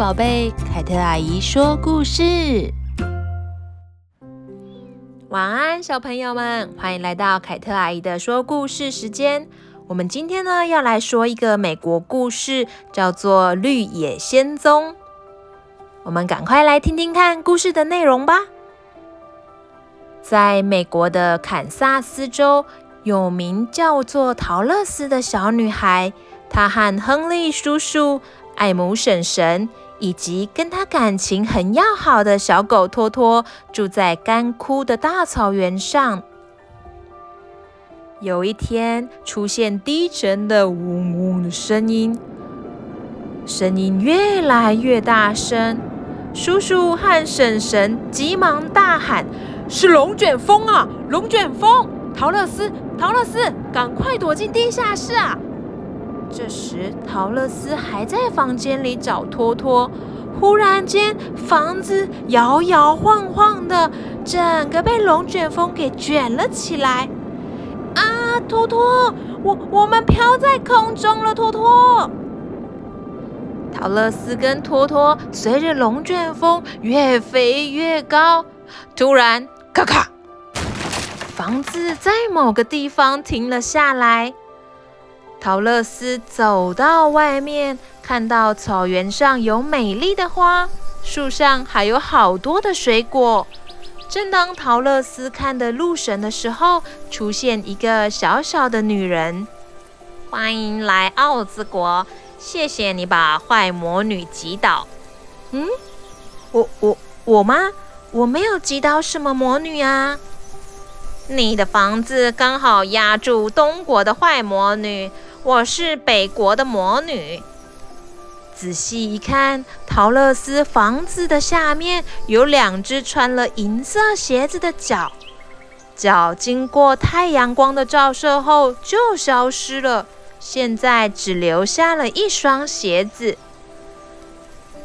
宝贝，凯特阿姨说故事。晚安，小朋友们，欢迎来到凯特阿姨的说故事时间。我们今天呢，要来说一个美国故事，叫做《绿野仙踪》。我们赶快来听听看故事的内容吧。在美国的堪萨斯州，有名叫做桃乐丝的小女孩，她和亨利叔叔、艾姆婶婶以及跟他感情很要好的小狗托托，住在干枯的大草原上。有一天，出现低沉的嗡嗡的声音，声音越来越大声。叔叔和婶婶急忙大喊：“是龙卷风啊！龙卷风！桃乐丝，桃乐丝，赶快躲进地下室啊！”这时，桃乐丝还在房间里找托托。忽然间，房子摇摇晃晃的，整个被龙卷风给卷了起来。啊，托托，我我们飘在空中了，托托。桃乐丝跟托托随着龙卷风越飞越高，突然，咔咔，房子在某个地方停了下来。桃乐斯走到外面，看到草原上有美丽的花，树上还有好多的水果。正当陶乐斯看得入神的时候，出现一个小小的女人：“欢迎来奥兹国，谢谢你把坏魔女击倒。”“嗯，我我我吗？我没有击倒什么魔女啊。”“你的房子刚好压住东国的坏魔女。”我是北国的魔女。仔细一看，桃乐丝房子的下面有两只穿了银色鞋子的脚，脚经过太阳光的照射后就消失了，现在只留下了一双鞋子。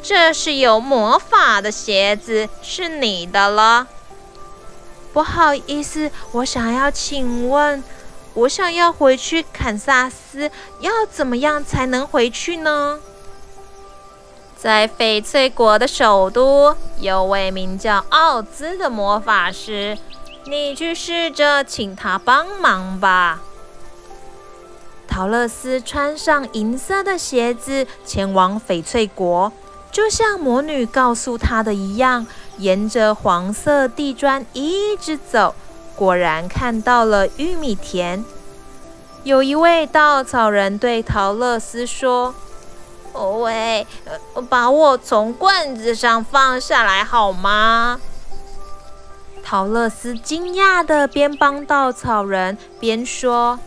这是有魔法的鞋子，是你的了。不好意思，我想要请问。我想要回去堪萨斯，要怎么样才能回去呢？在翡翠国的首都，有位名叫奥兹的魔法师，你去试着请他帮忙吧。桃乐丝穿上银色的鞋子，前往翡翠国，就像魔女告诉他的一样，沿着黄色地砖一直走。果然看到了玉米田，有一位稻草人对桃乐丝说：“喂，把我从棍子上放下来好吗？”桃乐丝惊讶地边帮稻草人边说：“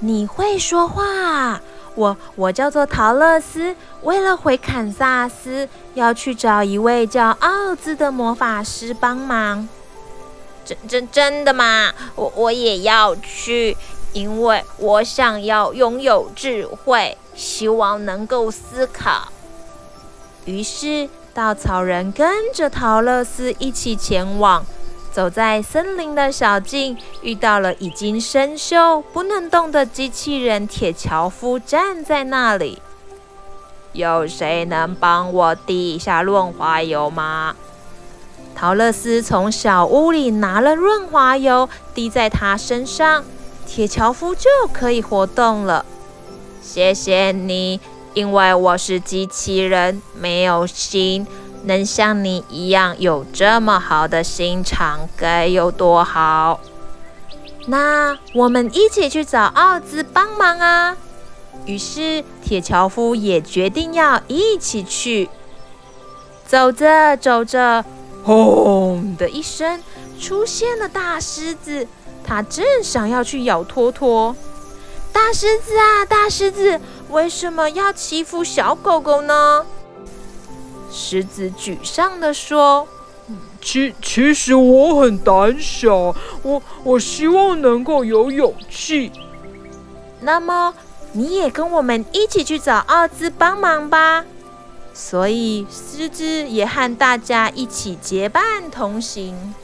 你会说话？我我叫做桃乐丝，为了回堪萨斯，要去找一位叫奥兹的魔法师帮忙。”真真真的吗？我我也要去，因为我想要拥有智慧，希望能够思考。于是，稻草人跟着桃乐丝一起前往。走在森林的小径，遇到了已经生锈、不能动的机器人铁樵夫，站在那里。有谁能帮我滴一下润滑油吗？陶乐斯从小屋里拿了润滑油，滴在他身上，铁樵夫就可以活动了。谢谢你，因为我是机器人，没有心，能像你一样有这么好的心肠，该有多好！那我们一起去找奥兹帮忙啊！于是铁樵夫也决定要一起去。走着走着。轰的一声，出现了大狮子，它正想要去咬托托。大狮子啊，大狮子，为什么要欺负小狗狗呢？狮子沮丧地说：“其其实我很胆小，我我希望能够有勇气。那么你也跟我们一起去找奥兹帮忙吧。”所以，狮子也和大家一起结伴同行。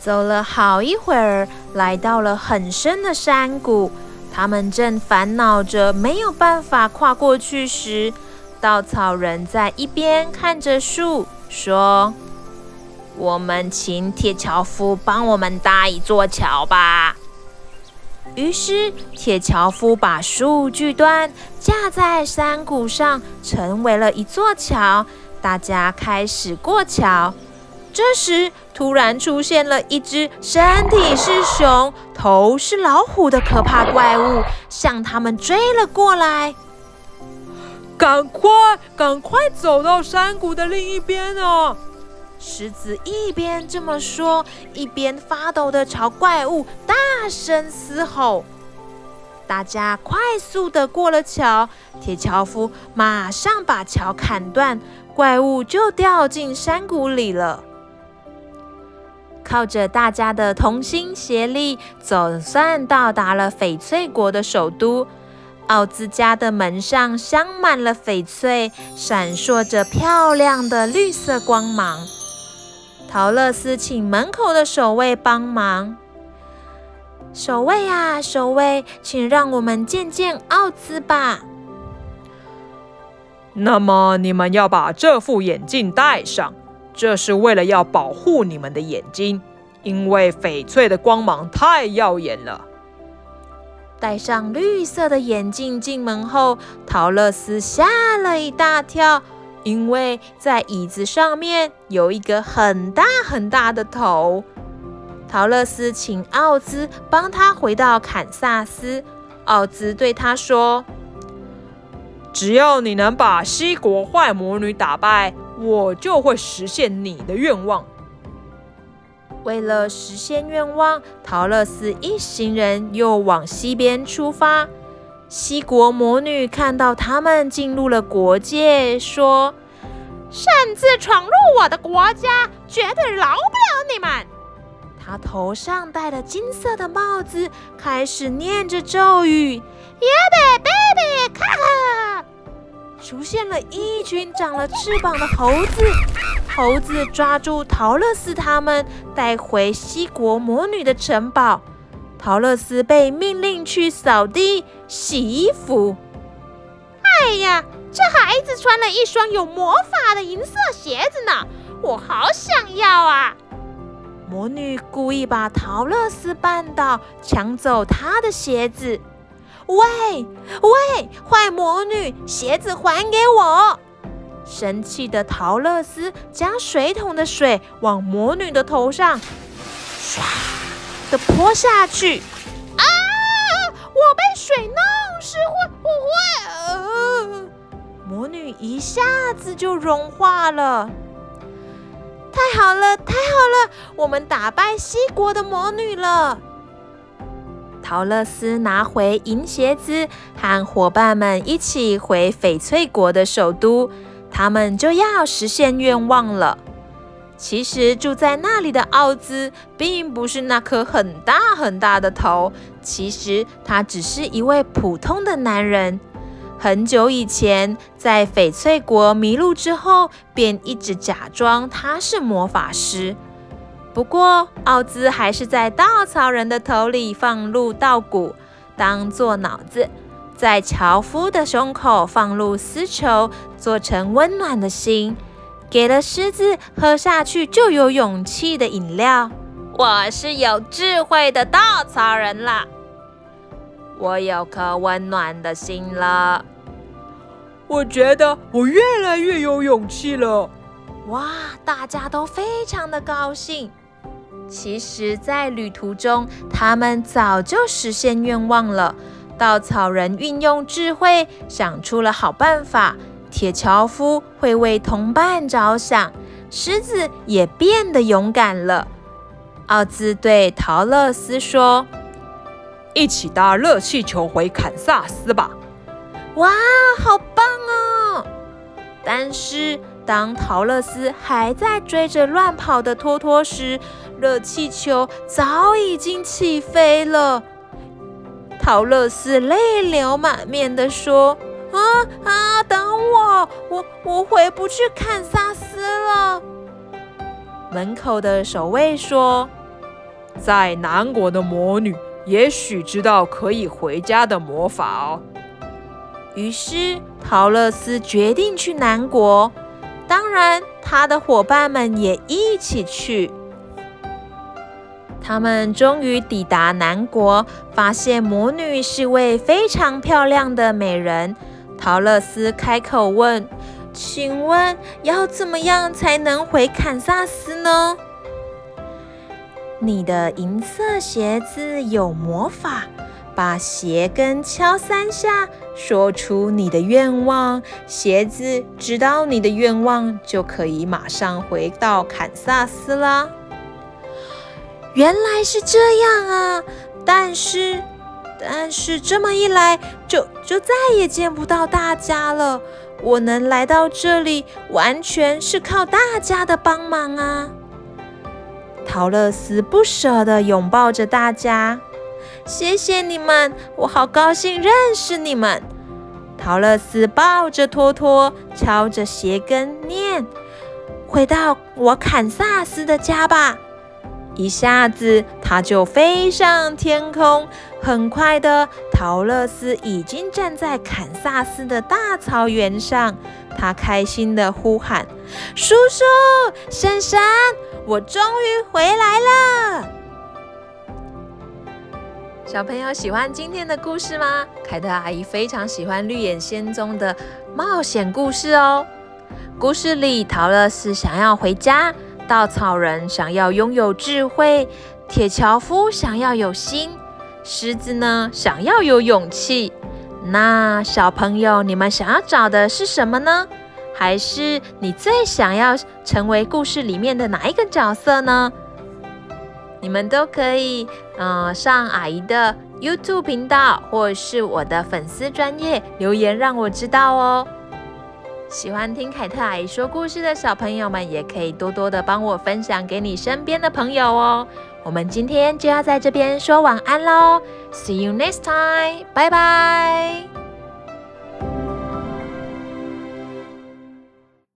走了好一会儿，来到了很深的山谷。他们正烦恼着没有办法跨过去时，稻草人在一边看着树，说：“我们请铁樵夫帮我们搭一座桥吧。”于是，铁樵夫把树锯断，架在山谷上，成为了一座桥。大家开始过桥。这时，突然出现了一只身体是熊、头是老虎的可怕怪物，向他们追了过来。赶快，赶快走到山谷的另一边啊！狮子一边这么说，一边发抖地朝怪物大声嘶吼。大家快速地过了桥，铁樵夫马上把桥砍断，怪物就掉进山谷里了。靠着大家的同心协力，总算到达了翡翠国的首都。奥兹家的门上镶满了翡翠，闪烁着漂亮的绿色光芒。桃乐丝请门口的守卫帮忙。守卫啊，守卫，请让我们见见奥兹吧。那么你们要把这副眼镜戴上。这是为了要保护你们的眼睛，因为翡翠的光芒太耀眼了。戴上绿色的眼镜进门后，桃乐丝吓了一大跳，因为在椅子上面有一个很大很大的头。桃乐丝请奥兹帮他回到坎萨斯。奥兹对他说：“只要你能把西国坏魔女打败。”我就会实现你的愿望。为了实现愿望，桃乐丝一行人又往西边出发。西国魔女看到他们进入了国界，说：“擅自闯入我的国家，绝对饶不了你们！”她头上戴了金色的帽子，开始念着咒语：“耶贝贝贝，卡卡。”出现了一群长了翅膀的猴子，猴子抓住桃乐丝他们，带回西国魔女的城堡。桃乐丝被命令去扫地、洗衣服。哎呀，这孩子穿了一双有魔法的银色鞋子呢，我好想要啊！魔女故意把桃乐丝绊倒，抢走她的鞋子。喂喂，坏魔女，鞋子还给我！生气的桃乐丝将水桶的水往魔女的头上唰的泼下去。啊！我被水弄湿，会不会？呃，魔女一下子就融化了。太好了，太好了，我们打败西国的魔女了。桃乐丝拿回银鞋子，和伙伴们一起回翡翠国的首都，他们就要实现愿望了。其实住在那里的奥兹，并不是那颗很大很大的头，其实他只是一位普通的男人。很久以前，在翡翠国迷路之后，便一直假装他是魔法师。不过，奥兹还是在稻草人的头里放入稻谷，当做脑子；在樵夫的胸口放入丝绸，做成温暖的心；给了狮子喝下去就有勇气的饮料。我是有智慧的稻草人啦，我有颗温暖的心了。我觉得我越来越有勇气了。哇，大家都非常的高兴。其实，在旅途中，他们早就实现愿望了。稻草人运用智慧，想出了好办法。铁樵夫会为同伴着想，狮子也变得勇敢了。奥兹对陶乐斯说：“一起搭热气球回坎萨斯吧！”哇，好棒哦！但是，当陶乐斯还在追着乱跑的托托时，热气球早已经起飞了。陶乐斯泪流满面地说：“啊啊，等我，我我回不去堪萨斯了。”门口的守卫说：“在南国的魔女也许知道可以回家的魔法哦。”于是。桃乐丝决定去南国，当然，他的伙伴们也一起去。他们终于抵达南国，发现魔女是位非常漂亮的美人。桃乐丝开口问：“请问要怎么样才能回堪萨斯呢？”你的银色鞋子有魔法，把鞋跟敲三下，说出你的愿望，鞋子知道你的愿望，就可以马上回到堪萨斯了。原来是这样啊！但是，但是这么一来，就就再也见不到大家了。我能来到这里，完全是靠大家的帮忙啊！桃乐丝不舍地拥抱着大家，谢谢你们，我好高兴认识你们。桃乐丝抱着托托，敲着鞋跟念：“回到我堪萨斯的家吧。”一下子，他就飞上天空。很快的，桃乐丝已经站在堪萨斯的大草原上。他开心地呼喊：“叔叔，婶婶！”我终于回来了！小朋友喜欢今天的故事吗？凯特阿姨非常喜欢《绿野仙踪》的冒险故事哦。故事里，桃乐丝想要回家，稻草人想要拥有智慧，铁樵夫想要有心，狮子呢，想要有勇气。那小朋友，你们想要找的是什么呢？还是你最想要成为故事里面的哪一个角色呢？你们都可以，嗯、上阿姨的 YouTube 频道，或是我的粉丝专页留言，让我知道哦。喜欢听凯特阿姨说故事的小朋友们，也可以多多的帮我分享给你身边的朋友哦。我们今天就要在这边说晚安喽，See you next time，拜拜。